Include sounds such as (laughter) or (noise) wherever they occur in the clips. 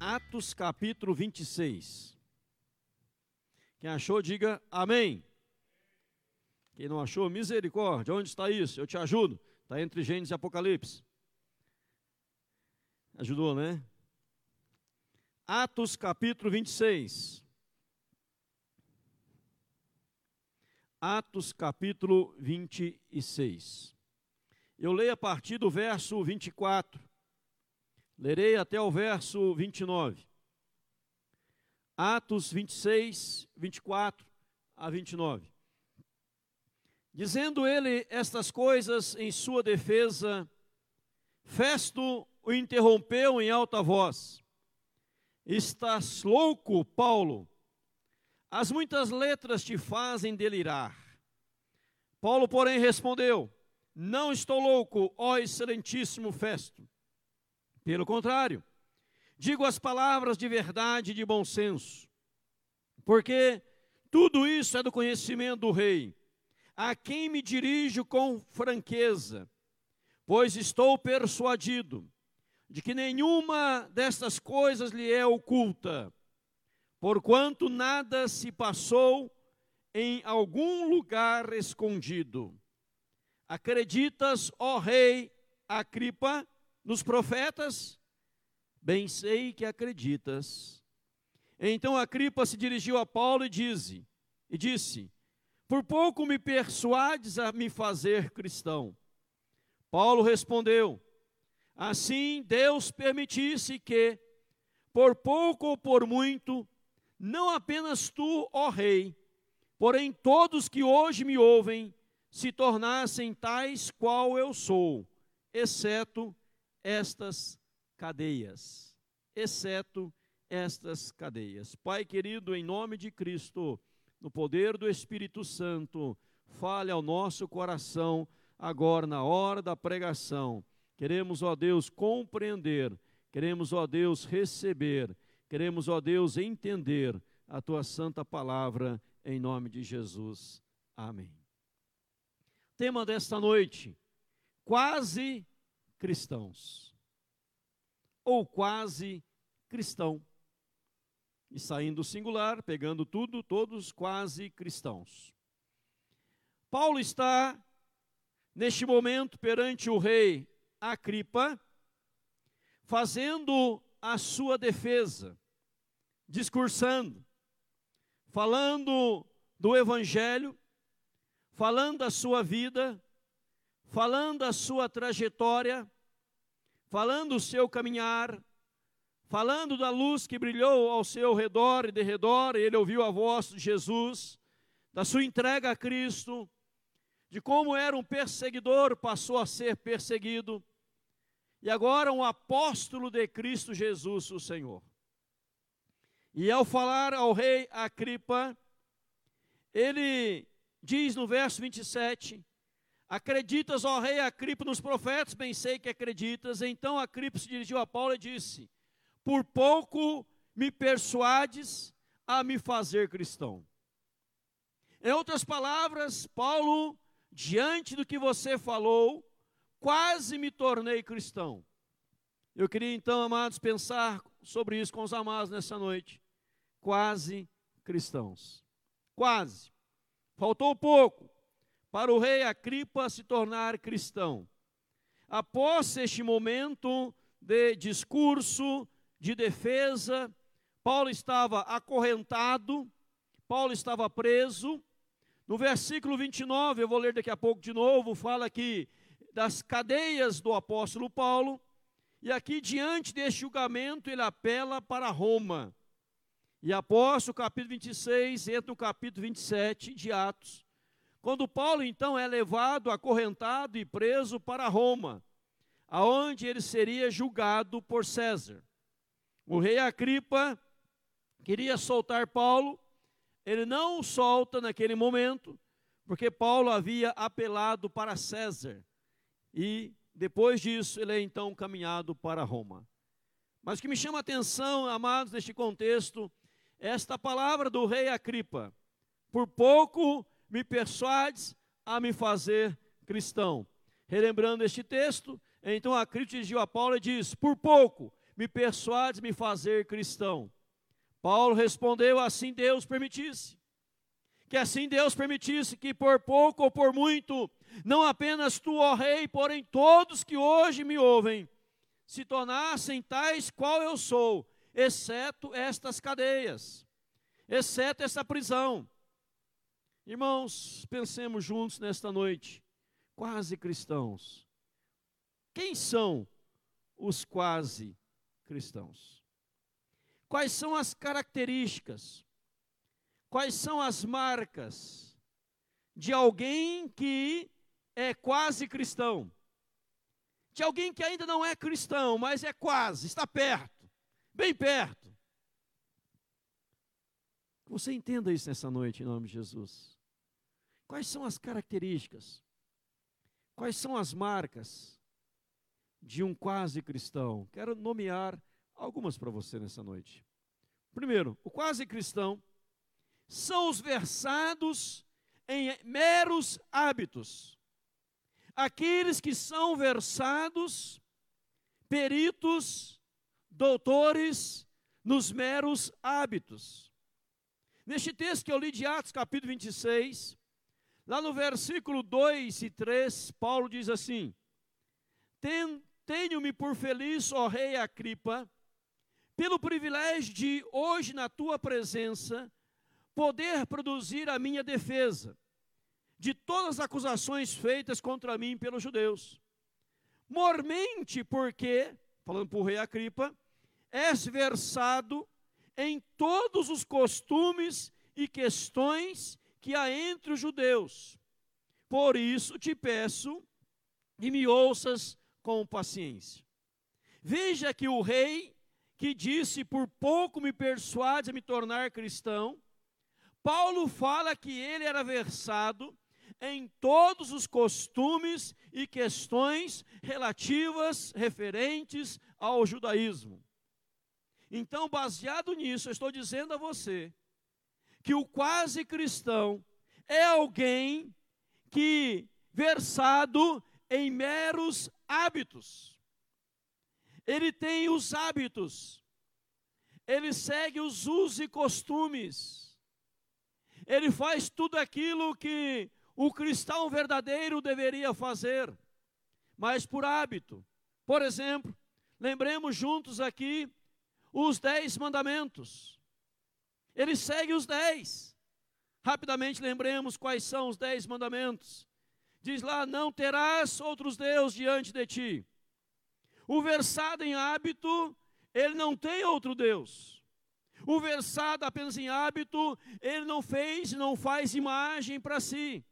Atos capítulo 26. Quem achou, diga amém. Quem não achou, misericórdia. Onde está isso? Eu te ajudo. Está entre Gênesis e Apocalipse. Ajudou, né? Atos capítulo 26. Atos capítulo 26. Eu leio a partir do verso 24. Lerei até o verso 29. Atos 26, 24 a 29. Dizendo ele estas coisas em sua defesa, Festo o interrompeu em alta voz. Estás louco, Paulo? As muitas letras te fazem delirar. Paulo, porém, respondeu: Não estou louco, ó excelentíssimo Festo. Pelo contrário, digo as palavras de verdade e de bom senso, porque tudo isso é do conhecimento do rei, a quem me dirijo com franqueza, pois estou persuadido de que nenhuma destas coisas lhe é oculta, porquanto nada se passou em algum lugar escondido. Acreditas, ó rei Acripa, nos profetas? Bem sei que acreditas. Então Acripa se dirigiu a Paulo e disse, e disse: Por pouco me persuades a me fazer cristão. Paulo respondeu: Assim Deus permitisse que, por pouco ou por muito, não apenas tu, ó rei, porém todos que hoje me ouvem, se tornassem tais qual eu sou, exceto estas cadeias, exceto estas cadeias. Pai querido, em nome de Cristo, no poder do Espírito Santo, fale ao nosso coração agora na hora da pregação. Queremos, ó Deus, compreender, queremos, ó Deus, receber, queremos, ó Deus, entender a tua santa palavra em nome de Jesus. Amém. Tema desta noite: quase cristãos. Ou quase cristão. E saindo singular, pegando tudo, todos quase cristãos. Paulo está, neste momento, perante o rei Acripa, fazendo a sua defesa, discursando, falando do Evangelho, falando da sua vida, falando a sua trajetória, falando o seu caminhar, falando da luz que brilhou ao seu redor e de redor, ele ouviu a voz de Jesus, da sua entrega a Cristo, de como era um perseguidor, passou a ser perseguido, e agora um apóstolo de Cristo Jesus, o Senhor. E ao falar ao rei Acripa, ele diz no verso 27, Acreditas, ó rei Acripo, nos profetas? Bem sei que acreditas. Então Acripo se dirigiu a Paulo e disse: Por pouco me persuades a me fazer cristão. Em outras palavras, Paulo, diante do que você falou, quase me tornei cristão. Eu queria então, amados, pensar sobre isso com os amados nessa noite. Quase cristãos. Quase. Faltou pouco para o rei Acripa se tornar cristão. Após este momento de discurso, de defesa, Paulo estava acorrentado, Paulo estava preso. No versículo 29, eu vou ler daqui a pouco de novo, fala que das cadeias do apóstolo Paulo, e aqui diante deste julgamento ele apela para Roma. E após o capítulo 26, entra no capítulo 27 de Atos, quando Paulo então é levado, acorrentado e preso para Roma, aonde ele seria julgado por César. O rei Acripa queria soltar Paulo, ele não o solta naquele momento, porque Paulo havia apelado para César. E depois disso, ele é então caminhado para Roma. Mas o que me chama a atenção, amados, neste contexto, esta palavra do rei Acripa. Por pouco me persuades a me fazer cristão. Relembrando este texto, Então a crítica dirigiu a Paulo e diz: Por pouco me persuades me fazer cristão. Paulo respondeu: Assim Deus permitisse. Que assim Deus permitisse que por pouco ou por muito, não apenas tu, ó Rei, porém todos que hoje me ouvem, se tornassem tais qual eu sou, exceto estas cadeias, exceto essa prisão. Irmãos, pensemos juntos nesta noite, quase cristãos. Quem são os quase cristãos? Quais são as características? Quais são as marcas de alguém que é quase cristão? De alguém que ainda não é cristão, mas é quase, está perto, bem perto. Você entenda isso nessa noite, em nome de Jesus. Quais são as características? Quais são as marcas de um quase cristão? Quero nomear algumas para você nessa noite. Primeiro, o quase cristão são os versados em meros hábitos. Aqueles que são versados, peritos, doutores nos meros hábitos. Neste texto que eu li de Atos, capítulo 26, lá no versículo 2 e 3, Paulo diz assim: Tenho-me por feliz, ó rei Acripa, pelo privilégio de hoje na tua presença poder produzir a minha defesa de todas as acusações feitas contra mim pelos judeus. Mormente porque, falando o rei Acripa, és versado em todos os costumes e questões que há entre os judeus. Por isso te peço e me ouças com paciência. Veja que o rei que disse: Por pouco me persuades a me tornar cristão, Paulo fala que ele era versado em todos os costumes e questões relativas, referentes ao judaísmo. Então, baseado nisso, eu estou dizendo a você que o quase cristão é alguém que versado em meros hábitos. Ele tem os hábitos, ele segue os usos e costumes, ele faz tudo aquilo que o cristão verdadeiro deveria fazer, mas por hábito. Por exemplo, lembremos juntos aqui os dez mandamentos. Ele segue os dez. Rapidamente lembremos quais são os dez mandamentos. Diz lá: Não terás outros deuses diante de ti. O versado em hábito, ele não tem outro Deus. O versado apenas em hábito, ele não fez, não faz imagem para si.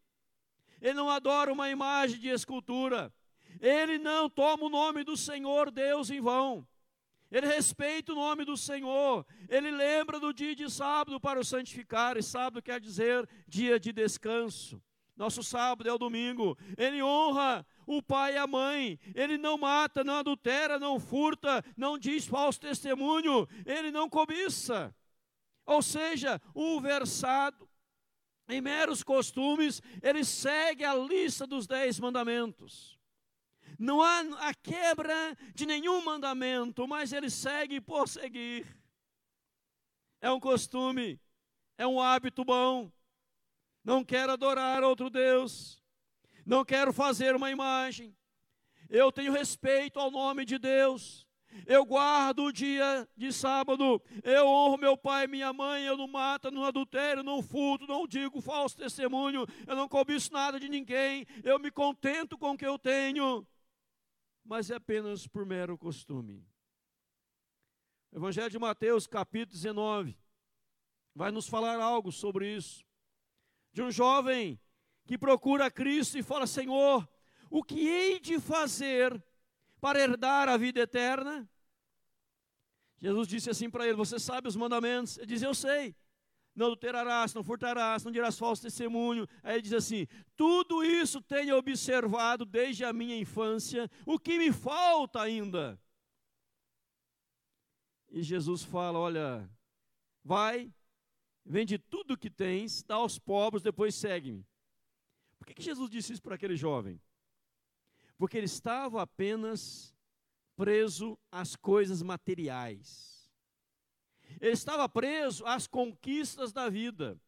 Ele não adora uma imagem de escultura. Ele não toma o nome do Senhor Deus em vão. Ele respeita o nome do Senhor. Ele lembra do dia de sábado para o santificar, e sábado quer dizer dia de descanso. Nosso sábado é o domingo. Ele honra o pai e a mãe. Ele não mata, não adultera, não furta, não diz falso testemunho. Ele não cobiça. Ou seja, o versado, em meros costumes, ele segue a lista dos dez mandamentos. Não há a quebra de nenhum mandamento, mas ele segue por seguir. É um costume, é um hábito bom. Não quero adorar outro Deus, não quero fazer uma imagem. Eu tenho respeito ao nome de Deus. Eu guardo o dia de sábado, eu honro meu pai e minha mãe, eu não mato, não adultério, não furto, não digo falso testemunho, eu não cobiço nada de ninguém, eu me contento com o que eu tenho mas é apenas por mero costume. Evangelho de Mateus, capítulo 19, vai nos falar algo sobre isso. De um jovem que procura Cristo e fala: Senhor, o que hei de fazer para herdar a vida eterna? Jesus disse assim para ele: Você sabe os mandamentos? Ele diz: Eu sei não adulterarás, não furtarás, não dirás falso testemunho. Aí ele diz assim: tudo isso tenho observado desde a minha infância, o que me falta ainda? E Jesus fala: olha, vai, vende tudo o que tens, dá aos pobres, depois segue-me. Por que, que Jesus disse isso para aquele jovem? Porque ele estava apenas preso às coisas materiais. Ele estava preso às conquistas da vida.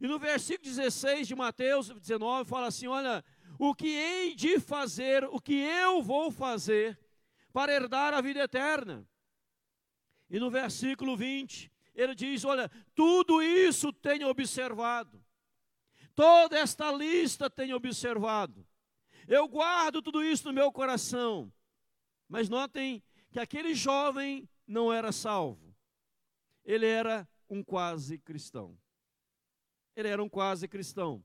E no versículo 16 de Mateus 19 fala assim: Olha, o que hei de fazer, o que eu vou fazer para herdar a vida eterna. E no versículo 20, ele diz: Olha, tudo isso tenho observado, toda esta lista tenho observado, eu guardo tudo isso no meu coração. Mas notem que aquele jovem não era salvo, ele era um quase cristão. Ele era um quase cristão.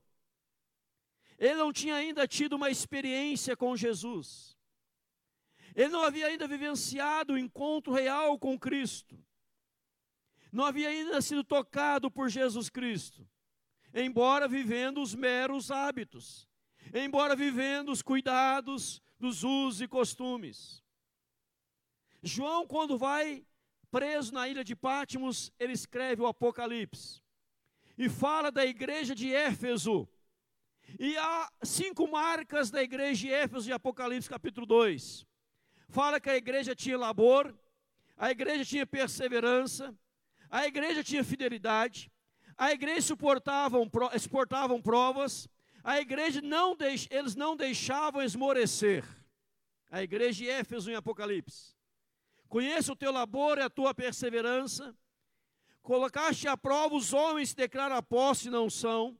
Ele não tinha ainda tido uma experiência com Jesus. Ele não havia ainda vivenciado o encontro real com Cristo. Não havia ainda sido tocado por Jesus Cristo. Embora vivendo os meros hábitos, embora vivendo os cuidados dos usos e costumes. João, quando vai preso na ilha de Pátimos, ele escreve o Apocalipse e fala da igreja de Éfeso. E há cinco marcas da igreja de Éfeso em Apocalipse capítulo 2 fala que a igreja tinha labor, a igreja tinha perseverança, a igreja tinha fidelidade, a igreja suportavam, suportavam provas, a igreja não eles não deixavam esmorecer. A igreja de Éfeso em Apocalipse. Conheça o teu labor e a tua perseverança. Colocaste à prova os homens que declaram apóstolos e não são.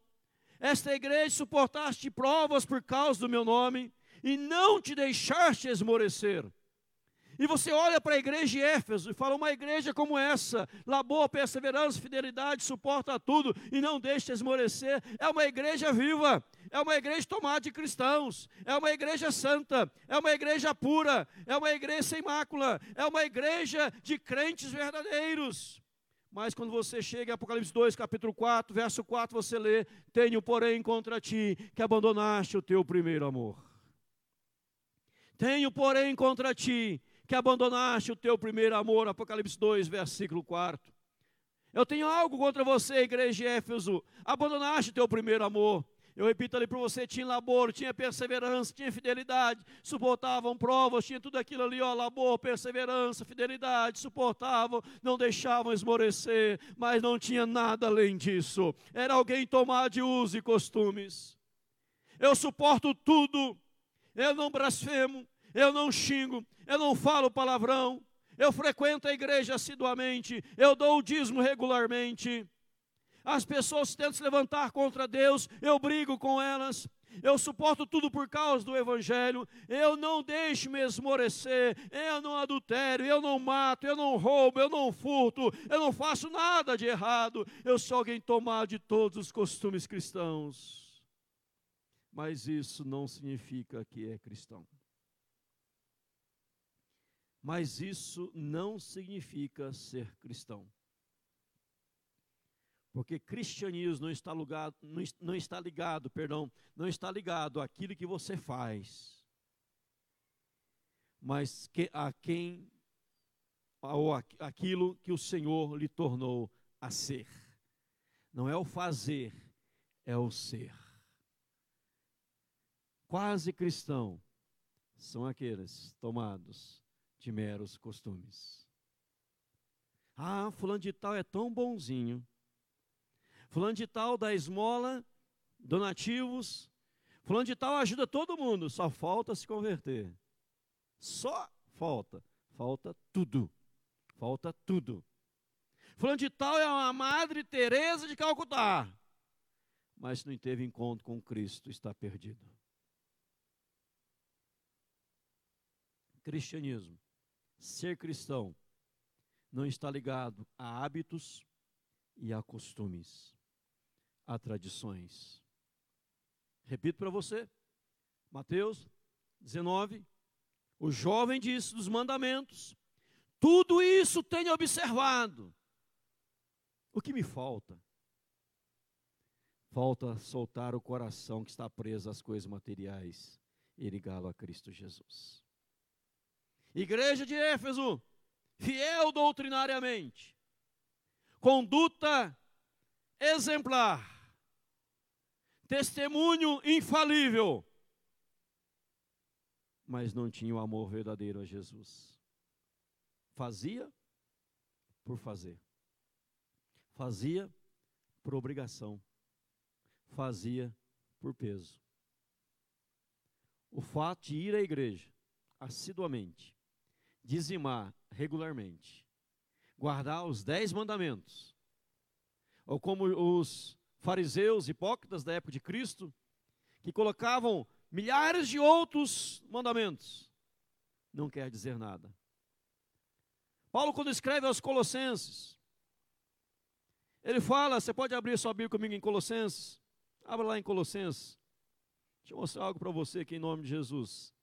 Esta igreja suportaste provas por causa do meu nome e não te deixaste esmorecer. E você olha para a igreja de Éfeso e fala: uma igreja como essa, labor, perseverança, fidelidade, suporta tudo e não deixa esmorecer. É uma igreja viva, é uma igreja tomada de cristãos, é uma igreja santa, é uma igreja pura, é uma igreja sem mácula, é uma igreja de crentes verdadeiros. Mas quando você chega em Apocalipse 2, capítulo 4, verso 4, você lê: Tenho, porém, contra ti que abandonaste o teu primeiro amor. Tenho, porém, contra ti que abandonaste o teu primeiro amor, Apocalipse 2, versículo 4. Eu tenho algo contra você, igreja de Éfeso, abandonaste o teu primeiro amor. Eu repito ali para você: tinha labor, tinha perseverança, tinha fidelidade, suportavam provas, tinha tudo aquilo ali, ó, labor, perseverança, fidelidade, suportavam, não deixavam esmorecer, mas não tinha nada além disso. Era alguém tomar de uso e costumes. Eu suporto tudo, eu não blasfemo, eu não xingo, eu não falo palavrão, eu frequento a igreja assiduamente, eu dou o dízimo regularmente. As pessoas tentam se levantar contra Deus, eu brigo com elas, eu suporto tudo por causa do Evangelho, eu não deixo me esmorecer, eu não adultério, eu não mato, eu não roubo, eu não furto, eu não faço nada de errado, eu sou alguém tomado de todos os costumes cristãos. Mas isso não significa que é cristão. Mas isso não significa ser cristão. Porque cristianismo não está, ligado, não está ligado, perdão, não está ligado àquilo que você faz, mas que, a quem ou aquilo que o Senhor lhe tornou a ser. Não é o fazer, é o ser. Quase cristão são aqueles tomados de meros costumes. Ah, fulano de tal é tão bonzinho. Fulano de tal dá esmola, donativos. Fulano de tal ajuda todo mundo, só falta se converter. Só falta, falta tudo. Falta tudo. Fulano de tal é uma Madre Teresa de Calcutá. Mas se não teve encontro com Cristo, está perdido. Cristianismo Ser cristão não está ligado a hábitos e a costumes, a tradições. Repito para você, Mateus 19, o jovem disse dos mandamentos: tudo isso tenho observado. O que me falta? Falta soltar o coração que está preso às coisas materiais e ligá-lo a Cristo Jesus. Igreja de Éfeso, fiel doutrinariamente, conduta exemplar, testemunho infalível. mas não tinha o amor verdadeiro a Jesus. Fazia por fazer, fazia por obrigação, fazia por peso. O fato de ir à igreja assiduamente, dizimar regularmente, guardar os dez mandamentos, ou como os fariseus hipócritas da época de Cristo, que colocavam milhares de outros mandamentos, não quer dizer nada. Paulo, quando escreve aos Colossenses, ele fala, você pode abrir sua Bíblia comigo em Colossenses, abra lá em Colossenses, deixa eu mostrar algo para você aqui em nome de Jesus,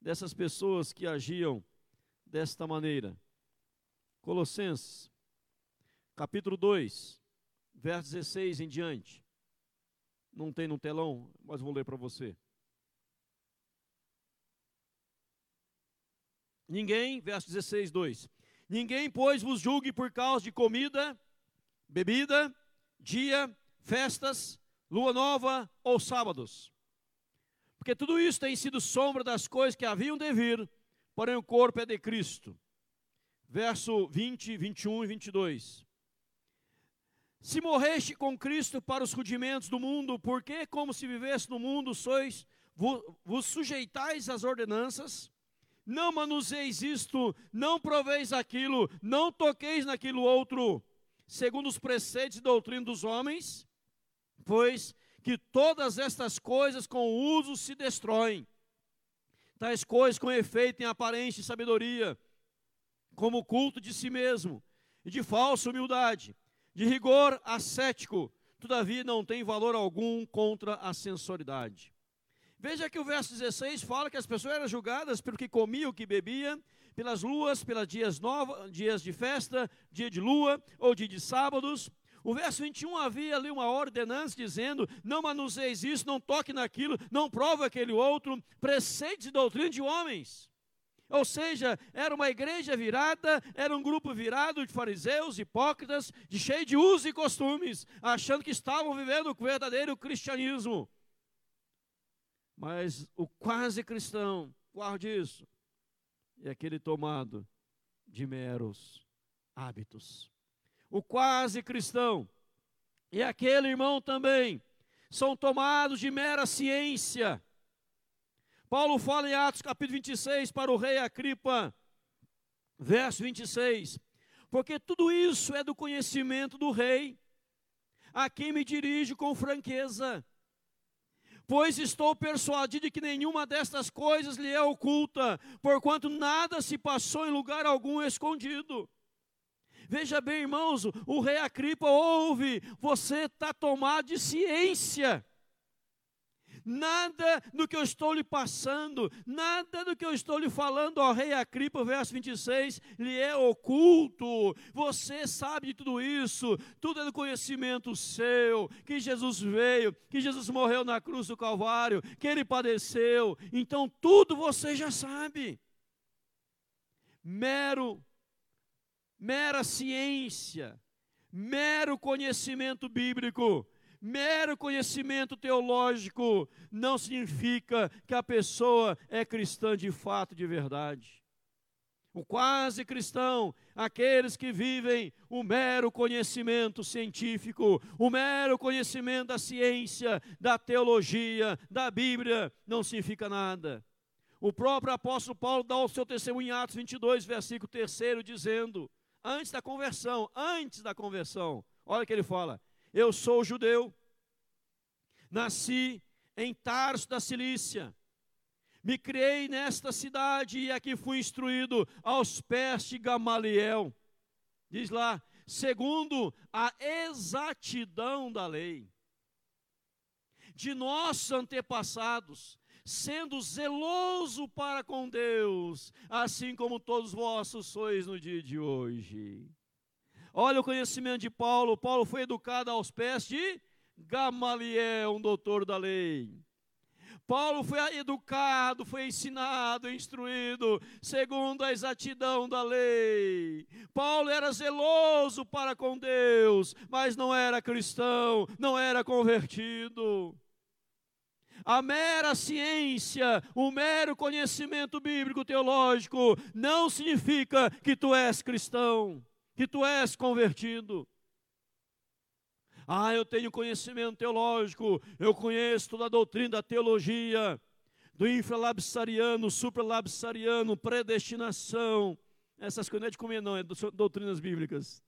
dessas pessoas que agiam desta maneira. Colossenses, capítulo 2, verso 16 em diante. Não tem no telão, mas vou ler para você. Ninguém, verso 16, 2. Ninguém, pois, vos julgue por causa de comida, bebida, dia, festas, lua nova ou sábados. Porque tudo isso tem sido sombra das coisas que haviam de vir, porém o corpo é de Cristo. Verso 20, 21 e 22. Se morreste com Cristo para os rudimentos do mundo, porque, como se vivesse no mundo, sois, vos sujeitais às ordenanças, não manuseis isto, não proveis aquilo, não toqueis naquilo outro, segundo os preceitos e doutrina dos homens, pois que todas estas coisas com o uso se destroem. Tais coisas com efeito em aparência e sabedoria, como culto de si mesmo, e de falsa humildade, de rigor ascético, todavia não tem valor algum contra a sensualidade. Veja que o verso 16 fala que as pessoas eram julgadas pelo que comia, o que bebia, pelas luas, pelas dias novos, dias de festa, dia de lua ou dia de sábados. O verso 21 havia ali uma ordenança dizendo: não manuseis isso, não toque naquilo, não prove aquele outro, preceitos e doutrina de homens. Ou seja, era uma igreja virada, era um grupo virado de fariseus, hipócritas, de cheio de usos e costumes, achando que estavam vivendo o verdadeiro cristianismo. Mas o quase cristão, guarde isso, é aquele tomado de meros hábitos. O quase cristão e aquele irmão também são tomados de mera ciência Paulo fala em Atos capítulo 26 para o rei Acripa, verso 26. Porque tudo isso é do conhecimento do rei, a quem me dirijo com franqueza. Pois estou persuadido de que nenhuma destas coisas lhe é oculta, porquanto nada se passou em lugar algum escondido. Veja bem, irmãos, o rei Acripa ouve, você está tomado de ciência Nada do que eu estou lhe passando, nada do que eu estou lhe falando, ó rei Acripa, verso 26, lhe é oculto. Você sabe de tudo isso, tudo é do conhecimento seu, que Jesus veio, que Jesus morreu na cruz do Calvário, que ele padeceu. Então tudo você já sabe. Mero mera ciência, mero conhecimento bíblico Mero conhecimento teológico não significa que a pessoa é cristã de fato, de verdade. O quase cristão, aqueles que vivem o mero conhecimento científico, o mero conhecimento da ciência, da teologia, da Bíblia, não significa nada. O próprio apóstolo Paulo dá o seu testemunho em Atos 22, versículo 3, dizendo, antes da conversão, antes da conversão, olha o que ele fala: eu sou judeu, nasci em Tarso da Cilícia, me criei nesta cidade e aqui fui instruído aos pés de Gamaliel. Diz lá, segundo a exatidão da lei, de nossos antepassados, sendo zeloso para com Deus, assim como todos vossos sois no dia de hoje. Olha o conhecimento de Paulo. Paulo foi educado aos pés de Gamaliel, um doutor da lei. Paulo foi educado, foi ensinado, instruído, segundo a exatidão da lei. Paulo era zeloso para com Deus, mas não era cristão, não era convertido. A mera ciência, o mero conhecimento bíblico teológico não significa que tu és cristão, que tu és convertido. Ah, eu tenho conhecimento teológico, eu conheço toda a doutrina da teologia, do infralapsariano, supralapsariano, predestinação. Essas coisas não é de comer, não, é doutrinas bíblicas.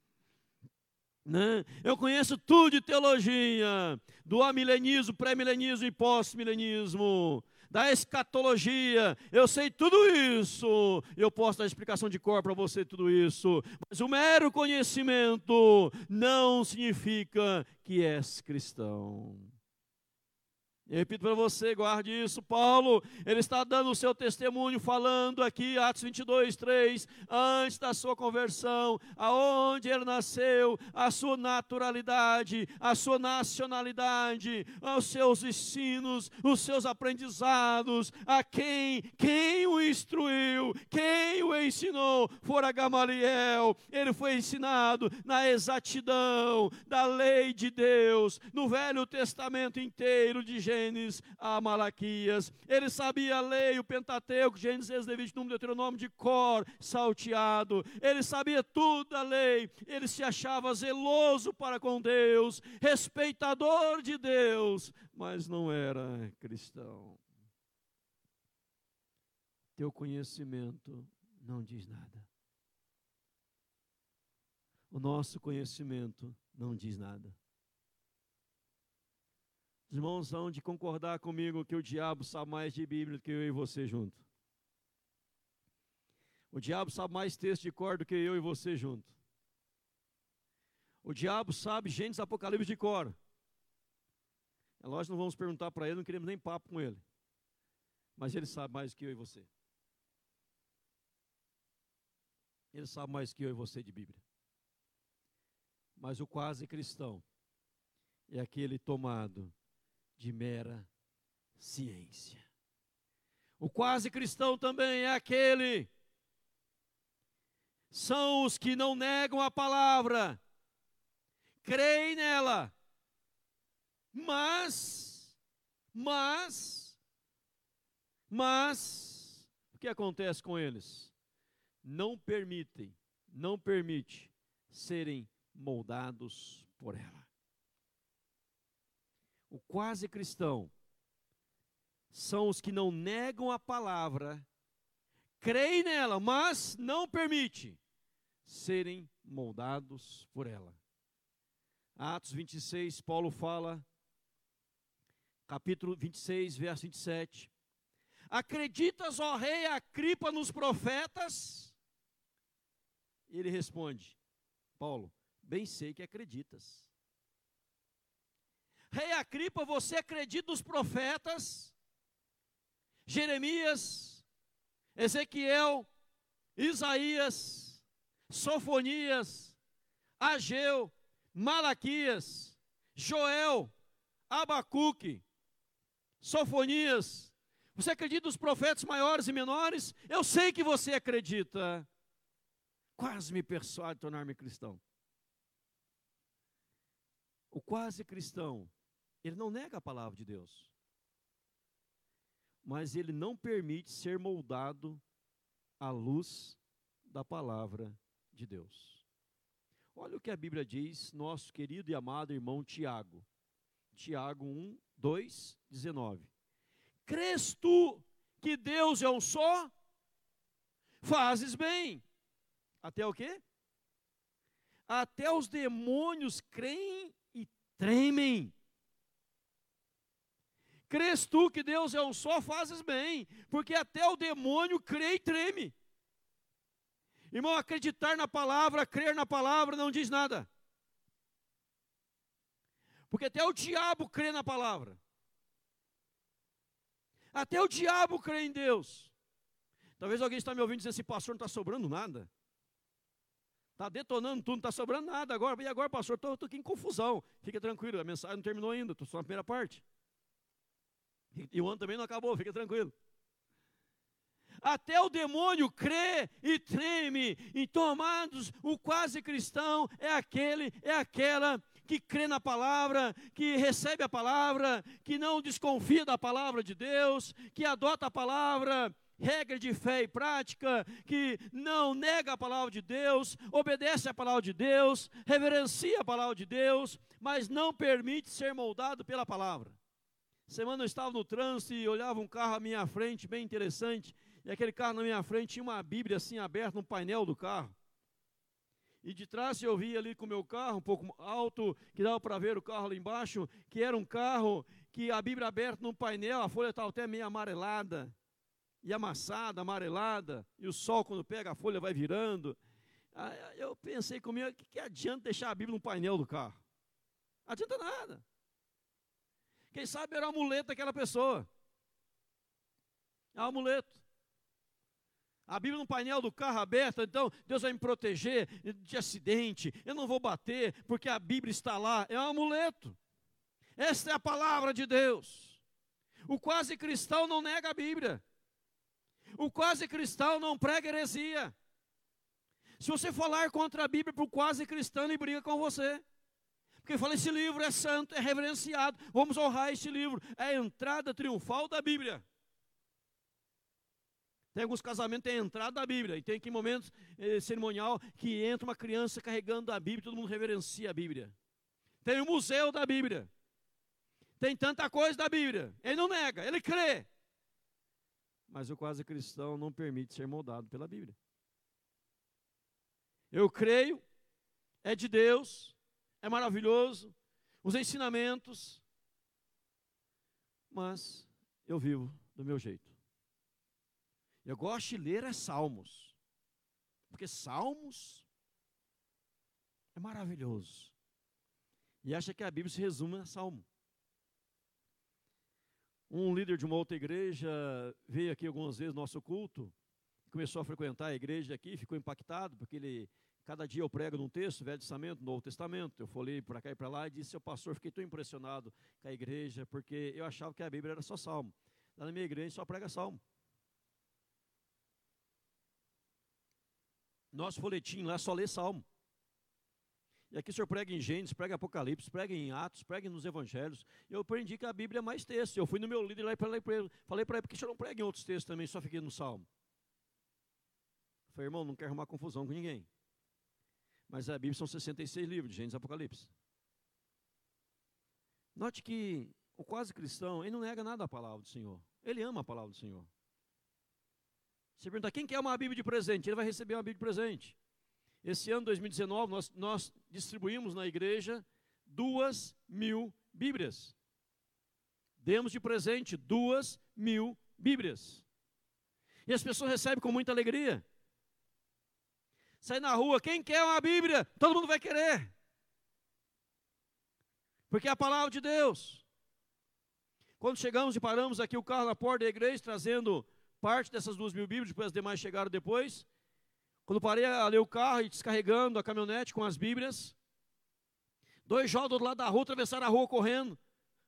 Né? Eu conheço tudo de teologia, do amilenismo, pré-milenismo e pós-milenismo, da escatologia, eu sei tudo isso, eu posso dar explicação de cor para você tudo isso, mas o mero conhecimento não significa que és cristão. Eu repito para você, guarde isso. Paulo, ele está dando o seu testemunho, falando aqui, Atos 22, 3, antes da sua conversão, aonde ele nasceu, a sua naturalidade, a sua nacionalidade, os seus ensinos, os seus aprendizados, a quem, quem o instruiu, quem o ensinou, fora Gamaliel. Ele foi ensinado na exatidão da lei de Deus, no Velho Testamento inteiro de gente Gênesis a Malaquias. Ele sabia a lei, o Pentateuco, Gênesis, Levítico, Número, Deuteronômio de cor, salteado. Ele sabia tudo da lei. Ele se achava zeloso para com Deus, respeitador de Deus, mas não era cristão. Teu conhecimento não diz nada. O nosso conhecimento não diz nada. Os irmãos vão de concordar comigo que o diabo sabe mais de Bíblia do que eu e você junto. O diabo sabe mais texto de cor do que eu e você junto. O diabo sabe Gênesis Apocalipse de cor. É lógico, não vamos perguntar para ele, não queremos nem papo com ele. Mas ele sabe mais que eu e você. Ele sabe mais que eu e você de Bíblia. Mas o quase cristão é aquele tomado de mera ciência. O quase cristão também é aquele. São os que não negam a palavra, creem nela, mas, mas, mas, o que acontece com eles? Não permitem, não permite serem moldados por ela o quase cristão, são os que não negam a palavra, creem nela, mas não permite serem moldados por ela. Atos 26, Paulo fala, capítulo 26, verso 27. Acreditas, ó rei, a cripa nos profetas? Ele responde, Paulo, bem sei que acreditas. Rei Acripa, você acredita nos profetas? Jeremias, Ezequiel, Isaías, Sofonias, Ageu, Malaquias, Joel, Abacuque, Sofonias. Você acredita nos profetas maiores e menores? Eu sei que você acredita. Quase me persuade a tornar-me cristão. O quase cristão ele não nega a palavra de Deus. Mas ele não permite ser moldado à luz da palavra de Deus. Olha o que a Bíblia diz, nosso querido e amado irmão Tiago. Tiago 1, 2, 19. Crês tu que Deus é um só? Fazes bem. Até o quê? Até os demônios creem e tremem. Crês tu que Deus é um só, fazes bem, porque até o demônio crê e treme. Irmão, acreditar na palavra, crer na palavra não diz nada. Porque até o diabo crê na palavra. Até o diabo crê em Deus. Talvez alguém está me ouvindo dizendo assim, pastor, não está sobrando nada. Está detonando tudo, não está sobrando nada agora. E agora, pastor, estou aqui em confusão. Fica tranquilo, a mensagem não terminou ainda, estou só na primeira parte. E o ano também não acabou, fica tranquilo. Até o demônio crê e treme. Então, amados, o quase cristão é aquele, é aquela que crê na palavra, que recebe a palavra, que não desconfia da palavra de Deus, que adota a palavra, regra de fé e prática, que não nega a palavra de Deus, obedece a palavra de Deus, reverencia a palavra de Deus, mas não permite ser moldado pela palavra. Semana eu estava no trânsito e olhava um carro à minha frente, bem interessante, e aquele carro na minha frente tinha uma Bíblia assim aberta no painel do carro. E de trás eu via ali com o meu carro, um pouco alto, que dava para ver o carro ali embaixo, que era um carro que a Bíblia aberta no painel, a folha estava até meio amarelada, e amassada, amarelada, e o sol quando pega a folha vai virando. Eu pensei comigo, o que, que adianta deixar a Bíblia no painel do carro? Adianta nada. Quem sabe era o amuleto daquela pessoa. É um amuleto. A Bíblia no painel do carro aberto, então Deus vai me proteger de acidente, eu não vou bater, porque a Bíblia está lá, é um amuleto. Esta é a palavra de Deus. O quase cristão não nega a Bíblia. O quase cristão não prega heresia. Se você falar contra a Bíblia para o quase cristão, ele briga com você. Porque fala: esse livro é santo, é reverenciado, vamos honrar esse livro. É a entrada triunfal da Bíblia. Tem alguns casamentos tem a entrada da Bíblia, e tem que momentos eh, cerimonial que entra uma criança carregando a Bíblia, todo mundo reverencia a Bíblia. Tem o museu da Bíblia. Tem tanta coisa da Bíblia. Ele não nega, ele crê. Mas o quase cristão não permite ser moldado pela Bíblia. Eu creio, é de Deus, é maravilhoso, os ensinamentos, mas eu vivo do meu jeito. Eu gosto de ler é Salmos. Porque Salmos é maravilhoso. E acha que a Bíblia se resume a Salmo. Um líder de uma outra igreja veio aqui algumas vezes no nosso culto, começou a frequentar a igreja aqui, ficou impactado, porque ele, cada dia eu prego num texto, Velho Testamento, Novo Testamento. Eu falei para cá e para lá e disse, seu pastor, fiquei tão impressionado com a igreja, porque eu achava que a Bíblia era só Salmo. Lá na minha igreja só prega Salmo. Nosso folhetim lá só lê Salmo. E aqui o senhor prega em Gênesis, prega em Apocalipse, prega em Atos, prega nos Evangelhos. Eu aprendi que a Bíblia é mais texto. Eu fui no meu líder lá e falei para ele, falei para ele, porque o senhor não prega em outros textos também, só fiquei no Salmo. Eu falei, irmão, não quero arrumar confusão com ninguém. Mas a Bíblia são 66 livros, de Gênesis e Apocalipse. Note que o quase cristão, ele não nega nada à palavra do Senhor. Ele ama a palavra do Senhor. Você pergunta, quem quer uma Bíblia de presente? Ele vai receber uma Bíblia de presente. Esse ano, 2019, nós, nós distribuímos na igreja duas mil Bíblias. Demos de presente duas mil Bíblias. E as pessoas recebem com muita alegria. Sai na rua, quem quer uma Bíblia? Todo mundo vai querer. Porque é a palavra de Deus. Quando chegamos e paramos aqui o carro na porta da igreja, trazendo parte dessas duas mil Bíblias, depois as demais chegaram depois. Quando parei a ler o carro e descarregando a caminhonete com as Bíblias, dois jovens do lado da rua atravessaram a rua correndo.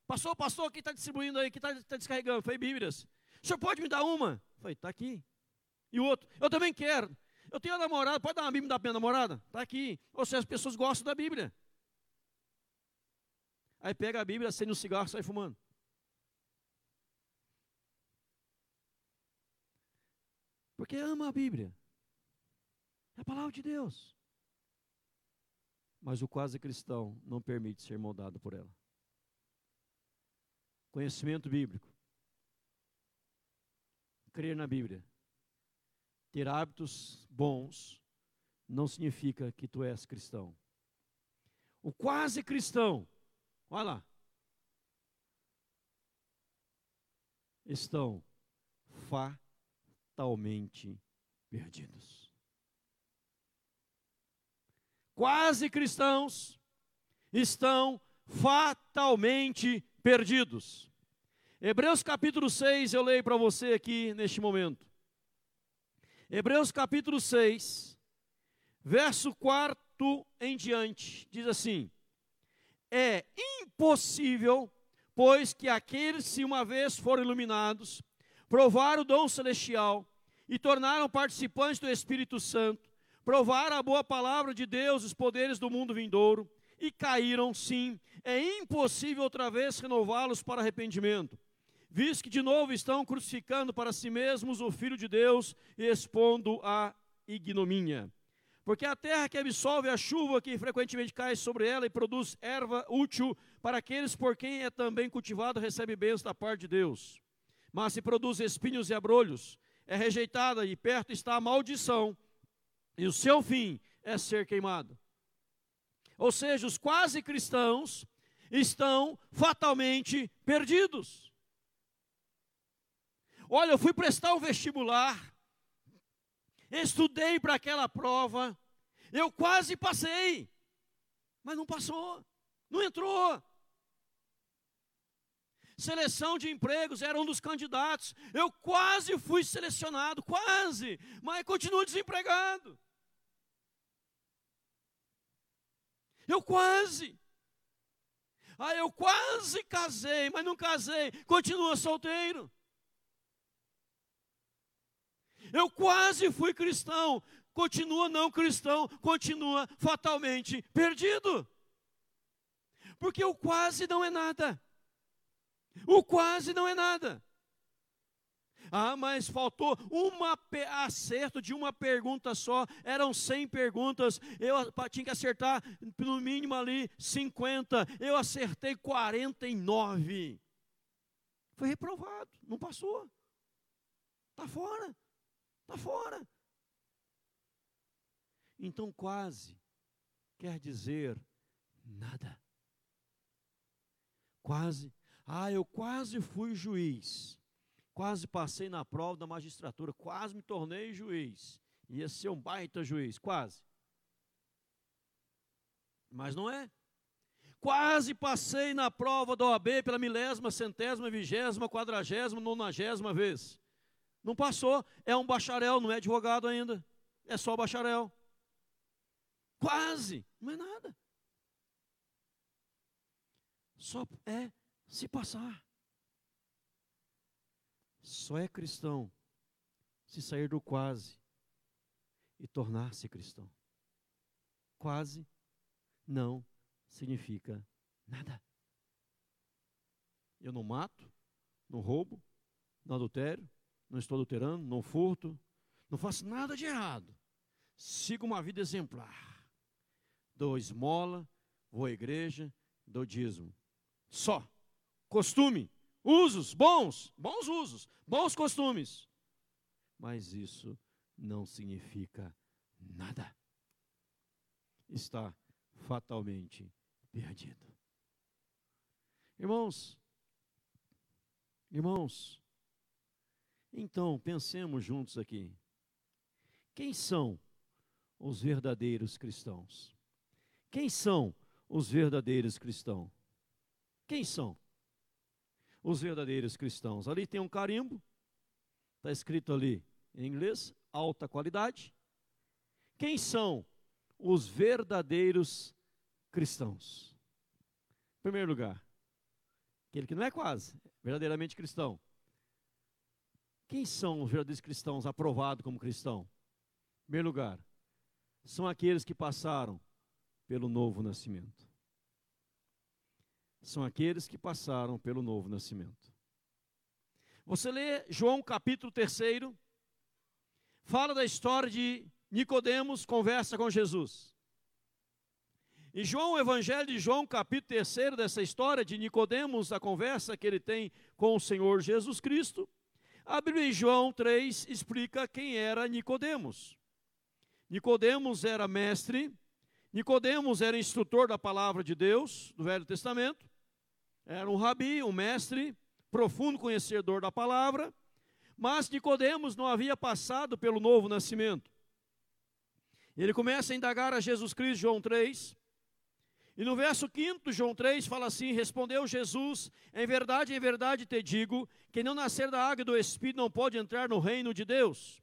Passou, passou, quem está distribuindo aí, quem está tá descarregando? Foi Bíblias. O senhor pode me dar uma? Falei, está aqui. E o outro, eu também quero. Eu tenho a namorada, pode dar uma Bíblia da minha namorada? Está aqui. Ou seja, as pessoas gostam da Bíblia. Aí pega a Bíblia, acende um cigarro e sai fumando. Porque ama a Bíblia. É a palavra de Deus. Mas o quase cristão não permite ser moldado por ela. Conhecimento bíblico. Crer na Bíblia. Ter hábitos bons não significa que tu és cristão. O quase cristão, olha lá, estão fa totalmente perdidos. Quase cristãos estão fatalmente perdidos. Hebreus capítulo 6, eu leio para você aqui neste momento. Hebreus capítulo 6, verso 4 em diante, diz assim: É impossível, pois que aqueles, se uma vez foram iluminados, provaram o dom celestial e tornaram participantes do Espírito Santo, provaram a boa palavra de Deus, os poderes do mundo vindouro, e caíram sim. É impossível outra vez renová-los para arrependimento, visto que de novo estão crucificando para si mesmos o Filho de Deus e expondo a ignomínia. Porque a terra que absolve a chuva que frequentemente cai sobre ela e produz erva útil para aqueles por quem é também cultivado recebe bênçãos da parte de Deus. Mas se produz espinhos e abrolhos, é rejeitada e perto está a maldição, e o seu fim é ser queimado. Ou seja, os quase cristãos estão fatalmente perdidos. Olha, eu fui prestar o vestibular, estudei para aquela prova, eu quase passei, mas não passou, não entrou. Seleção de empregos, era um dos candidatos. Eu quase fui selecionado, quase, mas continuo desempregado. Eu quase. Ah, eu quase casei, mas não casei, continua solteiro. Eu quase fui cristão, continua não cristão, continua fatalmente perdido. Porque o quase não é nada. O quase não é nada. Ah, mas faltou um acerto de uma pergunta só. Eram 100 perguntas. Eu tinha que acertar no mínimo ali 50. Eu acertei 49. Foi reprovado, não passou. Está fora. Está fora. Então, quase quer dizer nada. Quase. Ah, eu quase fui juiz. Quase passei na prova da magistratura, quase me tornei juiz. Ia ser um baita juiz, quase. Mas não é. Quase passei na prova da OAB pela milésima, centésima, vigésima, quadragésima, nonagésima vez. Não passou, é um bacharel, não é advogado ainda. É só bacharel. Quase, não é nada. Só é se passar. Só é cristão se sair do quase e tornar-se cristão. Quase não significa nada. Eu não mato, não roubo, não adultério, não estou adulterando, não furto, não faço nada de errado. Sigo uma vida exemplar. Dou esmola, vou à igreja, dou dízimo. Só. Costume. Usos bons, bons usos, bons costumes. Mas isso não significa nada. Está fatalmente perdido. Irmãos, irmãos, então pensemos juntos aqui. Quem são os verdadeiros cristãos? Quem são os verdadeiros cristãos? Quem são? os verdadeiros cristãos. Ali tem um carimbo, está escrito ali em inglês, alta qualidade. Quem são os verdadeiros cristãos? Em primeiro lugar, aquele que não é quase, verdadeiramente cristão. Quem são os verdadeiros cristãos aprovados como cristão? Em primeiro lugar, são aqueles que passaram pelo novo nascimento são aqueles que passaram pelo novo nascimento. Você lê João capítulo 3, fala da história de Nicodemos conversa com Jesus. E João, o Evangelho de João, capítulo 3 dessa história de Nicodemos, a conversa que ele tem com o Senhor Jesus Cristo, a Bíblia em João 3 explica quem era Nicodemos. Nicodemos era mestre, Nicodemos era instrutor da palavra de Deus, do Velho Testamento, era um rabi, um mestre, profundo conhecedor da palavra, mas Nicodemos não havia passado pelo novo nascimento. Ele começa a indagar a Jesus Cristo, João 3. E no verso 5, João 3 fala assim: Respondeu Jesus: Em verdade, em verdade te digo, quem não nascer da água e do Espírito não pode entrar no reino de Deus.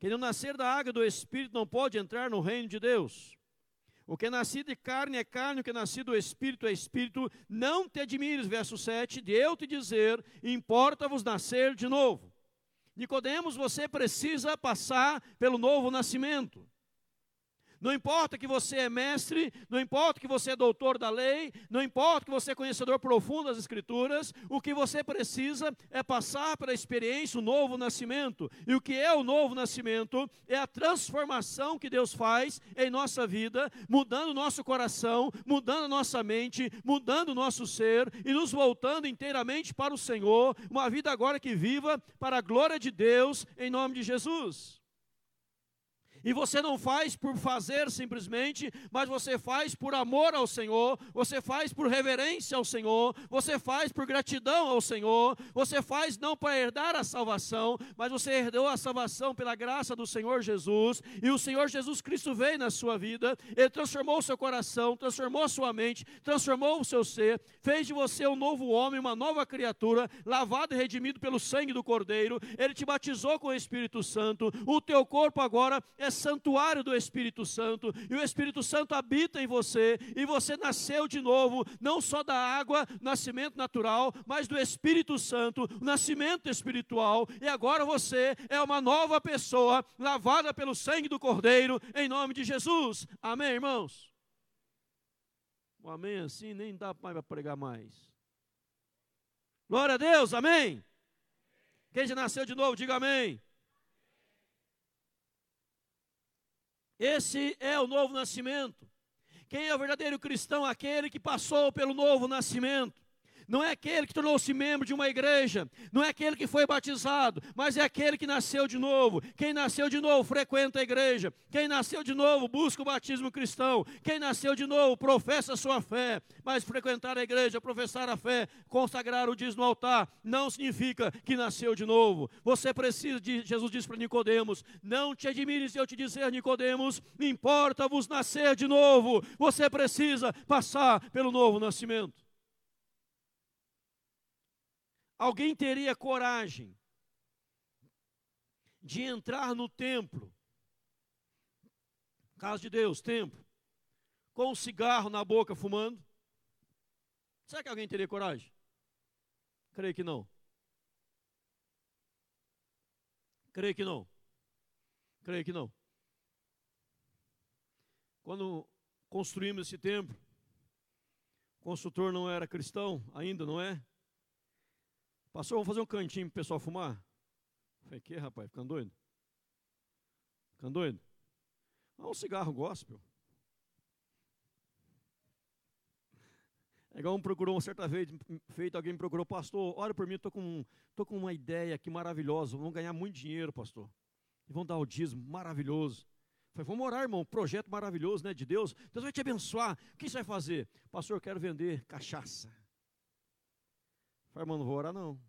Quem não nascer da água e do Espírito não pode entrar no reino de Deus. O que é nascido de carne é carne, o que é nascido do Espírito é Espírito. Não te admires, verso 7, de eu te dizer, importa-vos nascer de novo. Nicodemos, você precisa passar pelo novo nascimento. Não importa que você é mestre, não importa que você é doutor da lei, não importa que você é conhecedor profundo das Escrituras, o que você precisa é passar pela experiência, o novo nascimento. E o que é o novo nascimento? É a transformação que Deus faz em nossa vida, mudando o nosso coração, mudando a nossa mente, mudando o nosso ser e nos voltando inteiramente para o Senhor, uma vida agora que viva para a glória de Deus, em nome de Jesus. E você não faz por fazer simplesmente, mas você faz por amor ao Senhor, você faz por reverência ao Senhor, você faz por gratidão ao Senhor, você faz não para herdar a salvação, mas você herdou a salvação pela graça do Senhor Jesus, e o Senhor Jesus Cristo veio na sua vida, ele transformou o seu coração, transformou a sua mente, transformou o seu ser, fez de você um novo homem, uma nova criatura, lavado e redimido pelo sangue do Cordeiro, ele te batizou com o Espírito Santo, o teu corpo agora é santuário do Espírito Santo, e o Espírito Santo habita em você, e você nasceu de novo, não só da água, nascimento natural, mas do Espírito Santo, nascimento espiritual, e agora você é uma nova pessoa, lavada pelo sangue do Cordeiro, em nome de Jesus. Amém, irmãos? Um amém assim nem dá para pregar mais. Glória a Deus, amém? Quem já nasceu de novo, diga amém. Esse é o novo nascimento. Quem é o verdadeiro cristão? Aquele que passou pelo novo nascimento não é aquele que tornou-se membro de uma igreja, não é aquele que foi batizado, mas é aquele que nasceu de novo. Quem nasceu de novo frequenta a igreja, quem nasceu de novo busca o batismo cristão, quem nasceu de novo professa a sua fé, mas frequentar a igreja, professar a fé, consagrar o dízimo no altar, não significa que nasceu de novo. Você precisa de, Jesus disse para Nicodemos: Não te admires eu te dizer, Nicodemos, importa-vos nascer de novo. Você precisa passar pelo novo nascimento. Alguém teria coragem de entrar no templo, casa de Deus, templo, com um cigarro na boca fumando? Será que alguém teria coragem? Creio que não. Creio que não. Creio que não. Quando construímos esse templo, o construtor não era cristão, ainda não é? Pastor, vamos fazer um cantinho para o pessoal fumar? Falei, que rapaz, ficando doido? Ficando doido? Ah, um cigarro gospel. É igual um procurou, uma certa vez, feito, alguém me procurou, pastor, olha por mim, estou com, tô com uma ideia aqui maravilhosa, vamos ganhar muito dinheiro, pastor. E vão dar o dízimo, maravilhoso. Falei, vamos orar, irmão, projeto maravilhoso, né, de Deus. Deus vai te abençoar. O que você vai fazer? Pastor, eu quero vender cachaça. Falei, irmão, não vou orar não.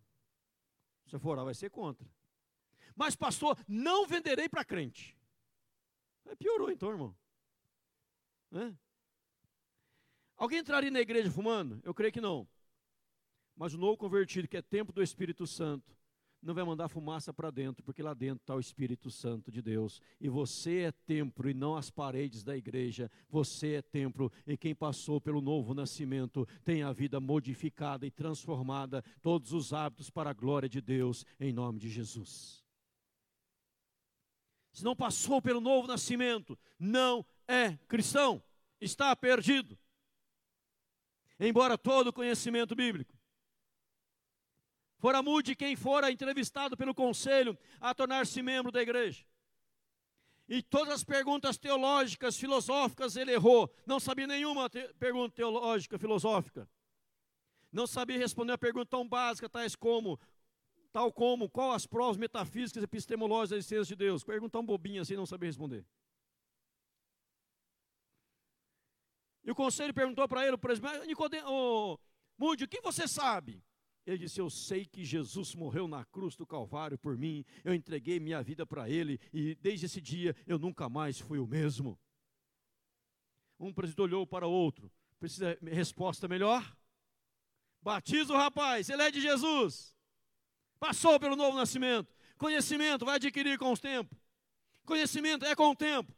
Se eu for orar, vai ser contra. Mas, pastor, não venderei para crente. Falei, piorou então, irmão. É? Alguém entraria na igreja fumando? Eu creio que não. Mas o novo convertido, que é tempo do Espírito Santo, não vai mandar fumaça para dentro, porque lá dentro está o Espírito Santo de Deus. E você é templo e não as paredes da igreja. Você é templo e quem passou pelo novo nascimento tem a vida modificada e transformada, todos os hábitos para a glória de Deus, em nome de Jesus. Se não passou pelo novo nascimento, não é cristão, está perdido. Embora todo conhecimento bíblico Fora mude quem fora entrevistado pelo conselho a tornar-se membro da igreja. E todas as perguntas teológicas, filosóficas, ele errou. Não sabia nenhuma te pergunta teológica, filosófica. Não sabia responder a pergunta tão básica, tais como, tal como, qual as provas metafísicas e epistemológicas da existência de Deus. Pergunta tão bobinha assim, não sabia responder. E o conselho perguntou para ele, por exemplo, Nicodemo, oh, Mude, o que você sabe? Ele disse: Eu sei que Jesus morreu na cruz do Calvário por mim, eu entreguei minha vida para Ele e desde esse dia eu nunca mais fui o mesmo. Um presidente olhou para o outro: Precisa de resposta melhor? Batiza o rapaz, ele é de Jesus, passou pelo novo nascimento. Conhecimento vai adquirir com os tempos, conhecimento é com o tempo.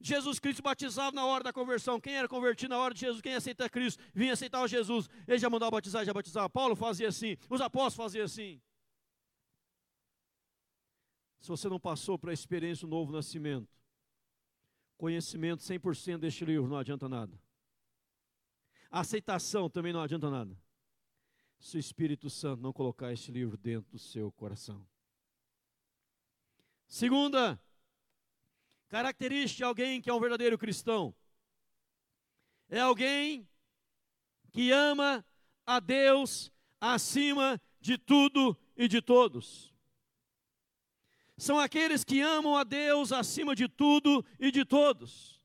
Jesus Cristo batizado na hora da conversão. Quem era convertido na hora de Jesus, quem aceita Cristo, vinha aceitar o Jesus. Ele já mandava batizar, já batizava. Paulo fazia assim, os apóstolos faziam assim. Se você não passou para a experiência do novo nascimento, Conhecimento 100% deste livro não adianta nada. Aceitação também não adianta nada. Se o Espírito Santo não colocar este livro dentro do seu coração. Segunda característica de alguém que é um verdadeiro cristão é alguém que ama a Deus acima de tudo e de todos são aqueles que amam a Deus acima de tudo e de todos.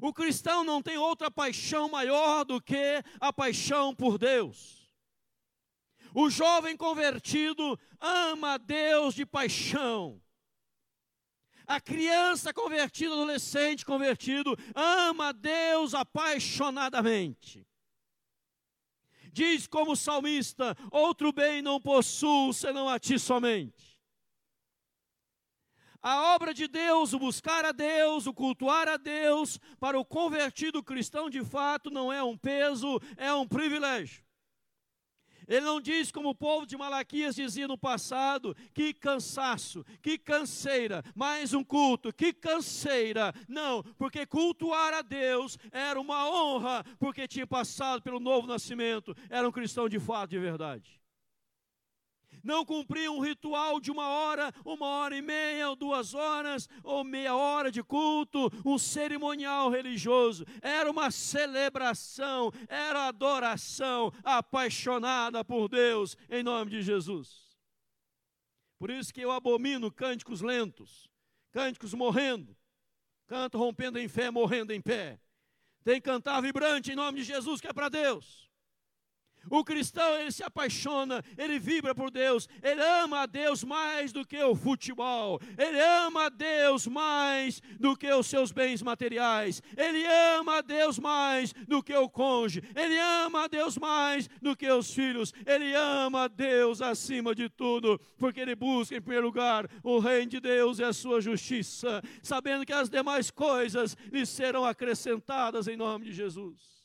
O cristão não tem outra paixão maior do que a paixão por Deus. O jovem convertido ama a Deus de paixão. A criança convertida, adolescente convertido, ama a Deus apaixonadamente. Diz como salmista: outro bem não possuo senão a ti somente. A obra de Deus, o buscar a Deus, o cultuar a Deus, para o convertido cristão de fato não é um peso, é um privilégio. Ele não diz como o povo de Malaquias dizia no passado, que cansaço, que canseira, mais um culto, que canseira. Não, porque cultuar a Deus era uma honra, porque tinha passado pelo novo nascimento, era um cristão de fato, de verdade não cumpriam um ritual de uma hora, uma hora e meia, ou duas horas, ou meia hora de culto, um cerimonial religioso. Era uma celebração, era adoração apaixonada por Deus, em nome de Jesus. Por isso que eu abomino cânticos lentos, cânticos morrendo, canto rompendo em fé, morrendo em pé. Tem que cantar vibrante em nome de Jesus, que é para Deus. O cristão, ele se apaixona, ele vibra por Deus, ele ama a Deus mais do que o futebol, ele ama a Deus mais do que os seus bens materiais, ele ama a Deus mais do que o cônjuge, ele ama a Deus mais do que os filhos, ele ama a Deus acima de tudo, porque ele busca em primeiro lugar o reino de Deus e a sua justiça, sabendo que as demais coisas lhe serão acrescentadas em nome de Jesus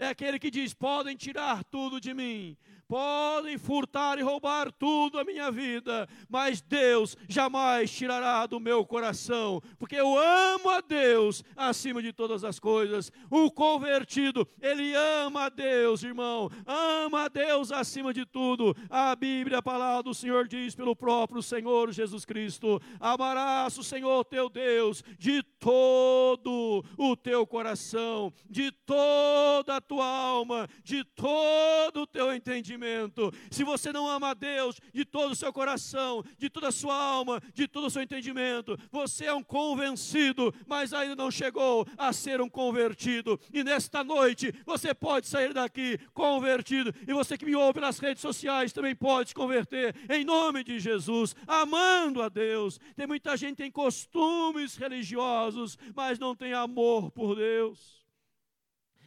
é aquele que diz: podem tirar tudo de mim, podem furtar e roubar tudo a minha vida, mas Deus jamais tirará do meu coração, porque eu amo a Deus acima de todas as coisas. O convertido, ele ama a Deus, irmão, ama a Deus acima de tudo. A Bíblia, a palavra do Senhor diz pelo próprio Senhor Jesus Cristo: amarás o Senhor teu Deus de todo o teu coração, de toda a tua alma, de todo o teu entendimento entendimento. Se você não ama a Deus de todo o seu coração, de toda a sua alma, de todo o seu entendimento, você é um convencido, mas ainda não chegou a ser um convertido. E nesta noite você pode sair daqui convertido. E você que me ouve pelas redes sociais também pode se converter em nome de Jesus, amando a Deus. Tem muita gente que tem costumes religiosos, mas não tem amor por Deus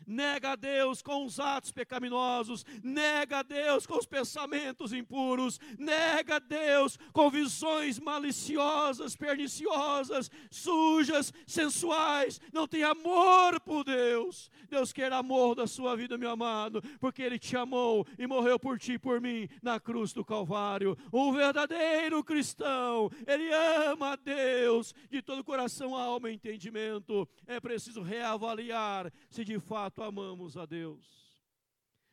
nega a Deus com os atos pecaminosos, nega a Deus com os pensamentos impuros, nega a Deus com visões maliciosas, perniciosas, sujas, sensuais, não tem amor por Deus. Deus quer amor da sua vida, meu amado, porque Ele te amou e morreu por ti e por mim na cruz do Calvário. Um verdadeiro cristão, ele ama a Deus de todo coração, alma e entendimento. É preciso reavaliar se de fato fato amamos a Deus.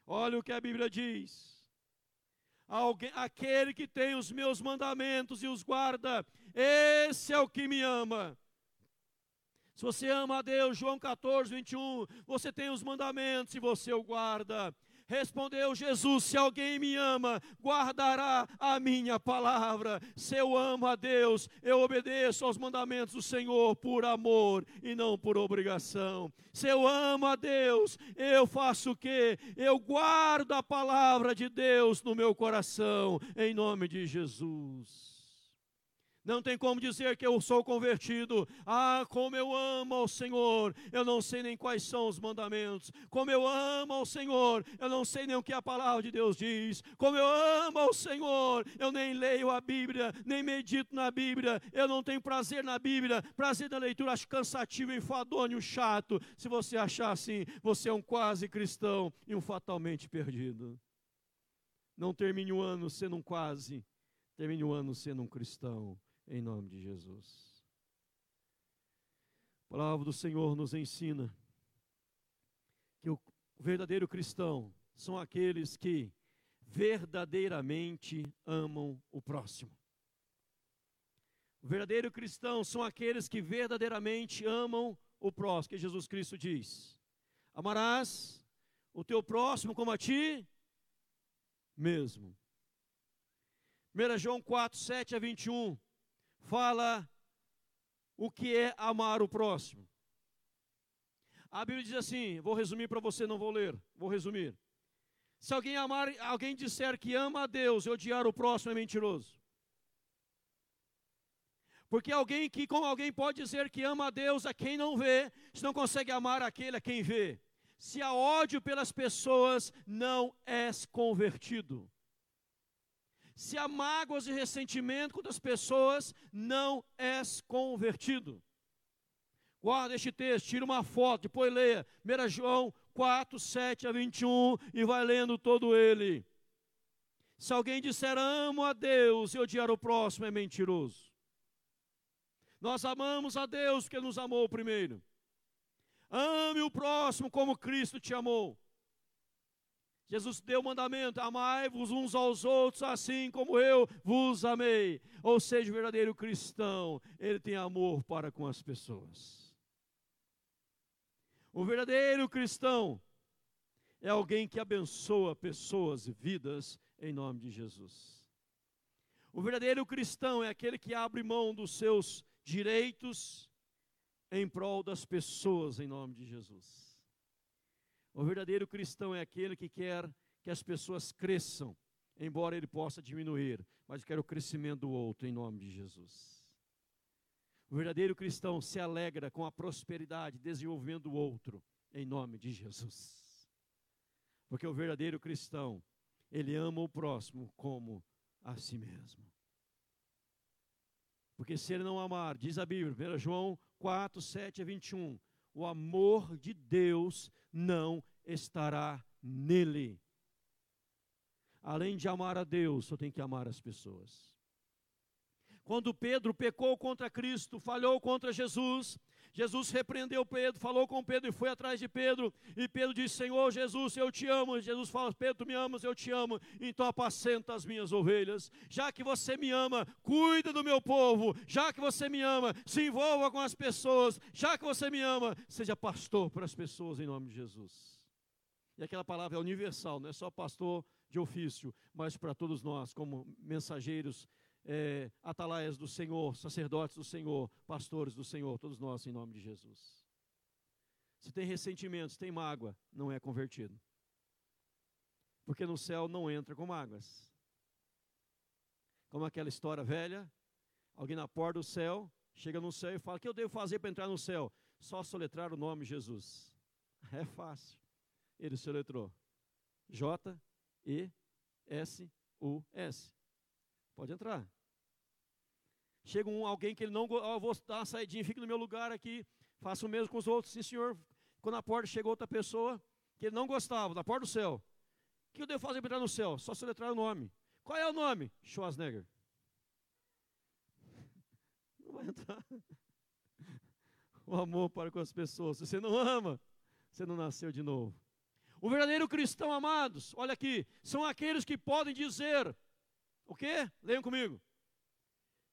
Olha o que a Bíblia diz. Alguém, aquele que tem os meus mandamentos e os guarda, esse é o que me ama. Se você ama a Deus, João 14, 21, você tem os mandamentos e você o guarda. Respondeu Jesus: Se alguém me ama, guardará a minha palavra. Se eu amo a Deus, eu obedeço aos mandamentos do Senhor por amor e não por obrigação. Se eu amo a Deus, eu faço o quê? Eu guardo a palavra de Deus no meu coração, em nome de Jesus. Não tem como dizer que eu sou convertido. Ah, como eu amo ao Senhor. Eu não sei nem quais são os mandamentos. Como eu amo ao Senhor. Eu não sei nem o que a palavra de Deus diz. Como eu amo ao Senhor. Eu nem leio a Bíblia, nem medito na Bíblia. Eu não tenho prazer na Bíblia. Prazer na leitura acho cansativo, enfadonho, chato. Se você achar assim, você é um quase cristão e um fatalmente perdido. Não termine o ano sendo um quase. Termine o ano sendo um cristão em nome de Jesus. A palavra do Senhor nos ensina que o verdadeiro cristão são aqueles que verdadeiramente amam o próximo. O verdadeiro cristão são aqueles que verdadeiramente amam o próximo, que Jesus Cristo diz: Amarás o teu próximo como a ti mesmo. 1 João 4, 7 a 21 fala o que é amar o próximo. A Bíblia diz assim, vou resumir para você, não vou ler, vou resumir. Se alguém amar, alguém disser que ama a Deus e odiar o próximo é mentiroso. Porque alguém que, como alguém pode dizer que ama a Deus a quem não vê, se não consegue amar aquele a quem vê. Se há ódio pelas pessoas, não és convertido. Se há mágoas e ressentimento contra as pessoas, não és convertido. Guarda este texto, tira uma foto, depois leia. 1 João 4, 7 a 21 e vai lendo todo ele. Se alguém disser amo a Deus e odiar o próximo, é mentiroso. Nós amamos a Deus porque nos amou primeiro. Ame o próximo como Cristo te amou. Jesus deu o mandamento: amai-vos uns aos outros, assim como eu vos amei. Ou seja, o verdadeiro cristão, ele tem amor para com as pessoas. O verdadeiro cristão é alguém que abençoa pessoas e vidas em nome de Jesus. O verdadeiro cristão é aquele que abre mão dos seus direitos em prol das pessoas em nome de Jesus. O verdadeiro cristão é aquele que quer que as pessoas cresçam, embora ele possa diminuir, mas quer o crescimento do outro em nome de Jesus. O verdadeiro cristão se alegra com a prosperidade desenvolvimento do outro em nome de Jesus. Porque o verdadeiro cristão, ele ama o próximo como a si mesmo. Porque se ele não amar, diz a Bíblia, 1 João 4, 7 a 21, o amor de Deus não estará nele. Além de amar a Deus, eu tenho que amar as pessoas. Quando Pedro pecou contra Cristo, falhou contra Jesus, Jesus repreendeu Pedro, falou com Pedro e foi atrás de Pedro. E Pedro disse: Senhor Jesus, eu te amo. Jesus fala: Pedro, tu me amas, eu te amo. Então apacenta as minhas ovelhas. Já que você me ama, cuida do meu povo. Já que você me ama, se envolva com as pessoas. Já que você me ama, seja pastor para as pessoas em nome de Jesus. E aquela palavra é universal, não é só pastor de ofício, mas para todos nós, como mensageiros é, atalaias do Senhor, sacerdotes do Senhor, pastores do Senhor, todos nós em nome de Jesus. Se tem ressentimentos, tem mágoa, não é convertido. Porque no céu não entra com mágoas. Como aquela história velha, alguém na porta do céu, chega no céu e fala: O que eu devo fazer para entrar no céu? Só soletrar o nome Jesus. (laughs) É fácil. Ele soletrou. J-E-S-U-S. Pode entrar. Chega um, alguém que ele não oh, vou dar uma saidinha, fique no meu lugar aqui, faça o mesmo com os outros. Sim, senhor. Quando na porta chegou outra pessoa que ele não gostava, da porta do céu. O que eu devo fazer para entrar no céu? Só soletrar o nome. Qual é o nome? Schwarzenegger. (laughs) Não vai entrar. (laughs) O amor para com as pessoas. Se você não ama, você não nasceu de novo. O verdadeiro cristão, amados, olha aqui, são aqueles que podem dizer o quê? Leiam comigo.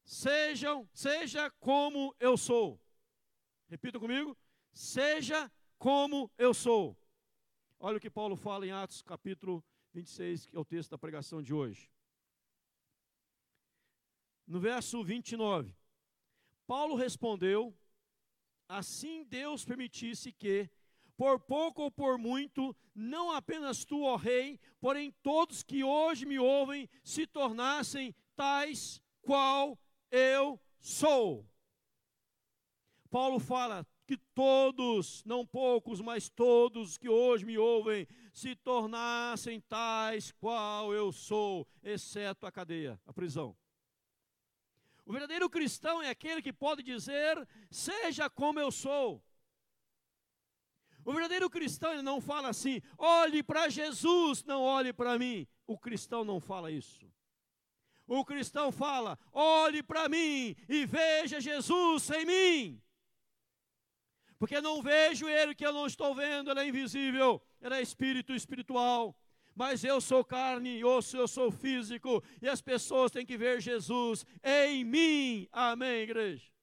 Sejam, seja como eu sou. Repita comigo. Seja como eu sou. Olha o que Paulo fala em Atos capítulo 26, que é o texto da pregação de hoje. No verso 29, Paulo respondeu: Assim Deus permitisse que, por pouco ou por muito, não apenas tu, ó Rei, porém todos que hoje me ouvem se tornassem tais qual eu sou. Paulo fala que todos, não poucos, mas todos que hoje me ouvem, se tornassem tais qual eu sou, exceto a cadeia, a prisão. O verdadeiro cristão é aquele que pode dizer: seja como eu sou. O verdadeiro cristão ele não fala assim: olhe para Jesus, não olhe para mim. O cristão não fala isso. O cristão fala: olhe para mim e veja Jesus em mim. Porque não vejo ele que eu não estou vendo, ele é invisível, ele é espírito espiritual. Mas eu sou carne, osso, eu sou físico, e as pessoas têm que ver Jesus em mim. Amém, igreja?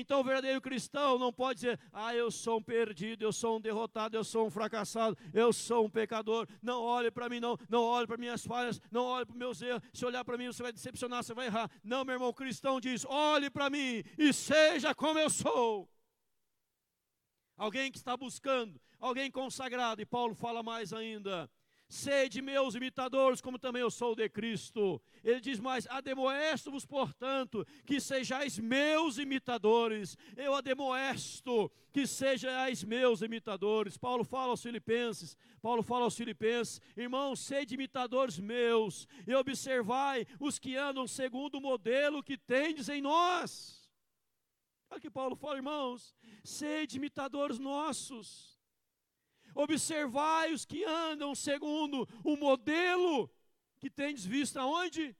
Então o verdadeiro cristão não pode dizer, ah, eu sou um perdido, eu sou um derrotado, eu sou um fracassado, eu sou um pecador. Não olhe para mim, não, não olhe para minhas falhas, não olhe para meus erros. Se olhar para mim, você vai decepcionar, você vai errar. Não, meu irmão, o cristão diz: olhe para mim e seja como eu sou. Alguém que está buscando, alguém consagrado, e Paulo fala mais ainda. Sede meus imitadores, como também eu sou de Cristo. Ele diz mais: Ademoesto-vos, portanto, que sejais meus imitadores. Eu ademoesto que sejais meus imitadores. Paulo fala aos Filipenses, Paulo fala aos Filipenses: Irmãos, sede imitadores meus, e observai os que andam segundo o modelo que tendes em nós. Olha que Paulo fala, irmãos, sede imitadores nossos Observai os que andam segundo o modelo que tendes visto aonde?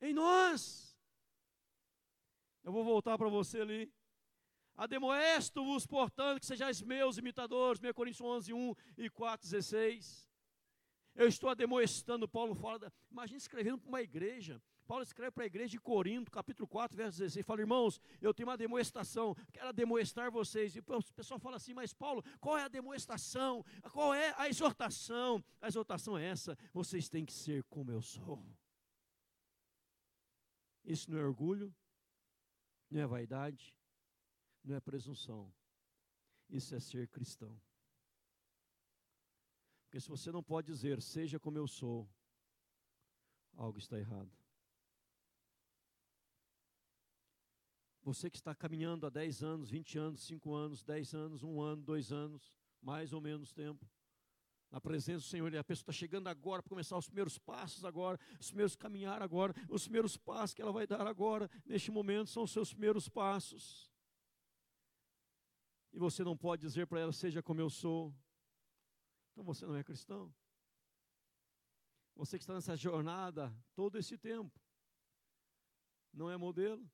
Em nós. Eu vou voltar para você ali. Ademoesto-vos, portanto, que sejais meus imitadores, 1 Coríntios 11, 1 e 4, 16. Eu estou ademoestando, Paulo fala, imagina escrevendo para uma igreja, Paulo escreve para a igreja de Corinto, capítulo 4, verso 16, fala, irmãos, eu tenho uma demonstração, quero demonstrar vocês. E o pessoal fala assim, mas Paulo, qual é a demonstração? Qual é a exortação? A exortação é essa, vocês têm que ser como eu sou. Isso não é orgulho, não é vaidade, não é presunção. Isso é ser cristão. Porque se você não pode dizer, seja como eu sou, algo está errado. Você que está caminhando há 10 anos, 20 anos, 5 anos, 10 anos, 1 ano, 2 anos, mais ou menos tempo, na presença do Senhor, e a pessoa está chegando agora para começar os primeiros passos agora, os primeiros caminhar agora, os primeiros passos que ela vai dar agora, neste momento, são os seus primeiros passos. E você não pode dizer para ela, seja como eu sou. Então você não é cristão. Você que está nessa jornada todo esse tempo, não é modelo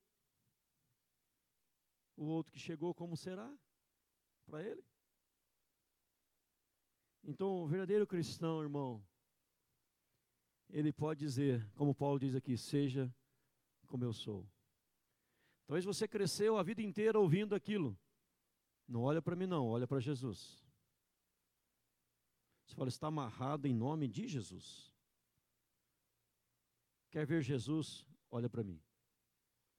o outro que chegou, como será para ele? Então, o verdadeiro cristão, irmão, ele pode dizer, como Paulo diz aqui, seja como eu sou. Talvez você cresceu a vida inteira ouvindo aquilo. Não olha para mim, não, olha para Jesus. Você fala, está amarrado em nome de Jesus. Quer ver Jesus? Olha para mim.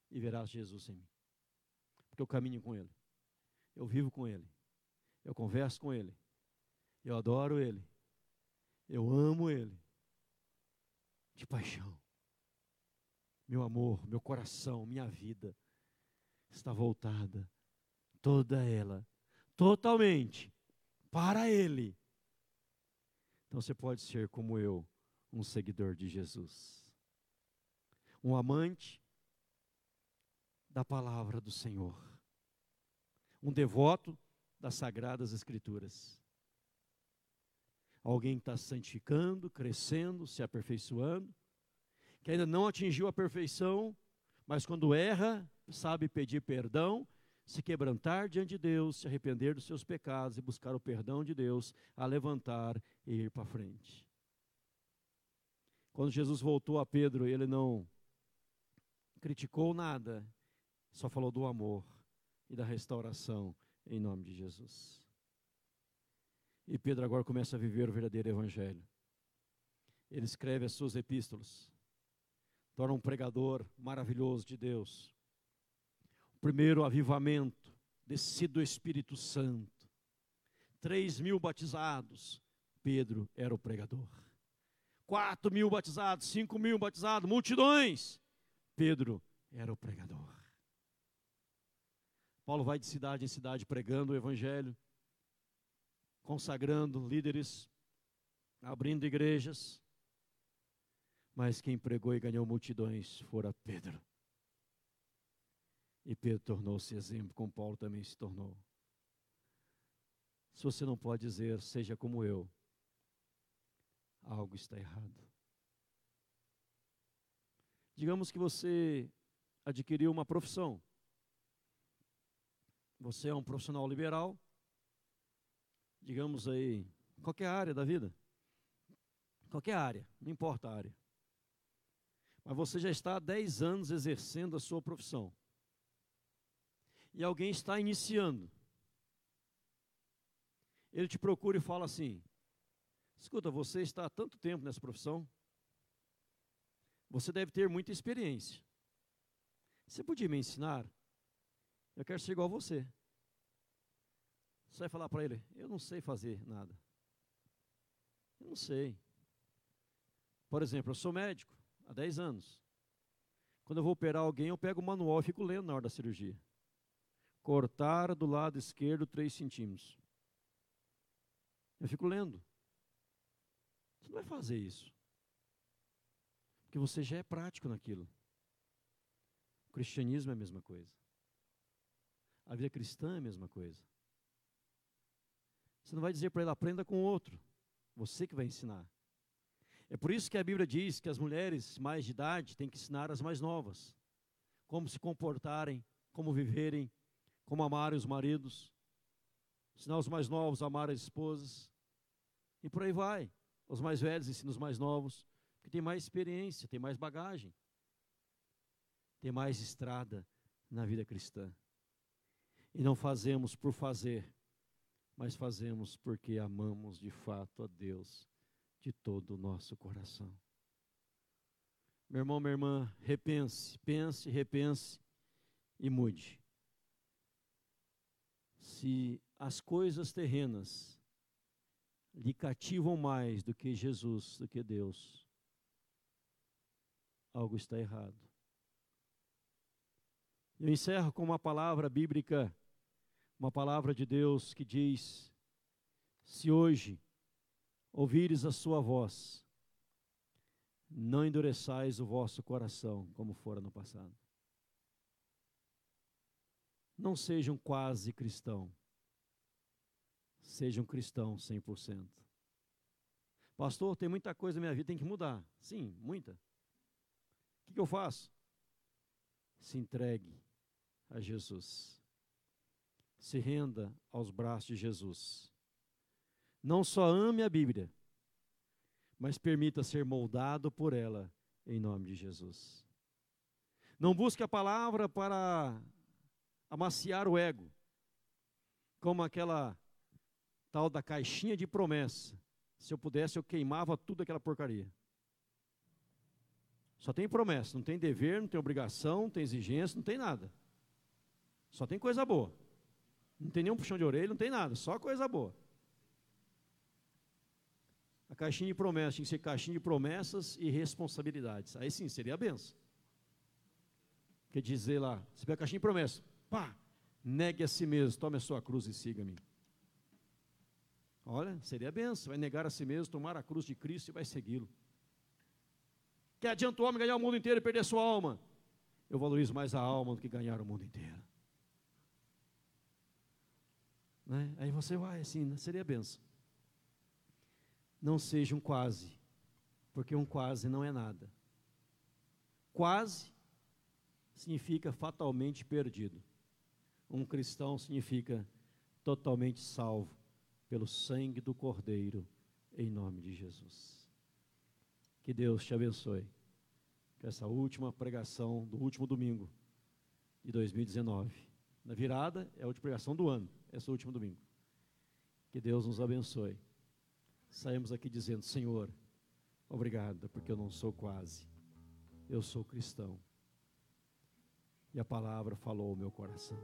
E verás Jesus em mim porque eu caminho com Ele, eu vivo com Ele, eu converso com Ele, eu adoro Ele, eu amo Ele, de paixão. Meu amor, meu coração, minha vida está voltada, toda ela, totalmente para Ele. Então você pode ser como eu, um seguidor de Jesus, um amante da palavra do Senhor, um devoto das sagradas Escrituras. Alguém que está santificando, crescendo, se aperfeiçoando, que ainda não atingiu a perfeição, mas quando erra, sabe pedir perdão, se quebrantar diante de Deus, se arrepender dos seus pecados e buscar o perdão de Deus, a levantar e ir para frente. Quando Jesus voltou a Pedro, ele não criticou nada, só falou do amor e da restauração em nome de Jesus. E Pedro agora começa a viver o verdadeiro evangelho. Ele escreve as suas epístolas, torna um pregador maravilhoso de Deus. O primeiro avivamento, descido do Espírito Santo. Três mil batizados, Pedro era o pregador. Quatro mil batizados, cinco mil batizados, multidões, Pedro era o pregador. Paulo vai de cidade em cidade pregando o evangelho, consagrando líderes, abrindo igrejas. Mas quem pregou e ganhou multidões fora Pedro. E Pedro tornou-se exemplo, como Paulo também se tornou. Se você não pode dizer, seja como eu, algo está errado. Digamos que você adquiriu uma profissão. Você é um profissional liberal, digamos aí, qualquer área da vida. Qualquer área, não importa a área. Mas você já está há 10 anos exercendo a sua profissão. E alguém está iniciando. Ele te procura e fala assim: Escuta, você está há tanto tempo nessa profissão, você deve ter muita experiência. Você podia me ensinar? Eu quero ser igual a você. Você vai falar para ele: Eu não sei fazer nada. Eu não sei. Por exemplo, eu sou médico há 10 anos. Quando eu vou operar alguém, eu pego o manual e fico lendo na hora da cirurgia. Cortar do lado esquerdo 3 centímetros. Eu fico lendo. Você não vai fazer isso. Porque você já é prático naquilo. O cristianismo é a mesma coisa. A vida cristã é a mesma coisa. Você não vai dizer para ele, aprenda com outro. Você que vai ensinar. É por isso que a Bíblia diz que as mulheres mais de idade têm que ensinar as mais novas como se comportarem, como viverem, como amarem os maridos, ensinar os mais novos a amar as esposas, e por aí vai. Os mais velhos ensinam os mais novos, que tem mais experiência, tem mais bagagem, tem mais estrada na vida cristã. E não fazemos por fazer, mas fazemos porque amamos de fato a Deus de todo o nosso coração. Meu irmão, minha irmã, repense, pense, repense e mude. Se as coisas terrenas lhe cativam mais do que Jesus, do que Deus, algo está errado. Eu encerro com uma palavra bíblica, uma palavra de Deus que diz: se hoje ouvires a sua voz, não endureçais o vosso coração, como fora no passado. Não sejam quase cristão, sejam cristão 100%. Pastor, tem muita coisa na minha vida, tem que mudar. Sim, muita. O que eu faço? Se entregue a Jesus. Se renda aos braços de Jesus não só ame a Bíblia, mas permita ser moldado por ela em nome de Jesus. Não busque a palavra para amaciar o ego, como aquela tal da caixinha de promessa. Se eu pudesse, eu queimava tudo aquela porcaria. Só tem promessa, não tem dever, não tem obrigação, não tem exigência, não tem nada. Só tem coisa boa. Não tem nenhum puxão de orelha, não tem nada, só coisa boa. A caixinha de promessas tinha que ser caixinha de promessas e responsabilidades. Aí sim, seria a benção. Quer dizer lá, você pega a caixinha de promessas, pá, negue a si mesmo, tome a sua cruz e siga-me. Olha, seria a benção, vai negar a si mesmo, tomar a cruz de Cristo e vai segui-lo. Que adianta o homem ganhar o mundo inteiro e perder sua alma? Eu valorizo mais a alma do que ganhar o mundo inteiro. Né? Aí você vai assim, né? seria benção não seja um quase, porque um quase não é nada. Quase significa fatalmente perdido. Um cristão significa totalmente salvo pelo sangue do Cordeiro, em nome de Jesus. Que Deus te abençoe. Que essa última pregação do último domingo de 2019, na virada, é a última pregação do ano, esse último domingo. Que Deus nos abençoe saímos aqui dizendo: Senhor, obrigado, porque eu não sou quase, eu sou cristão. E a palavra falou ao meu coração.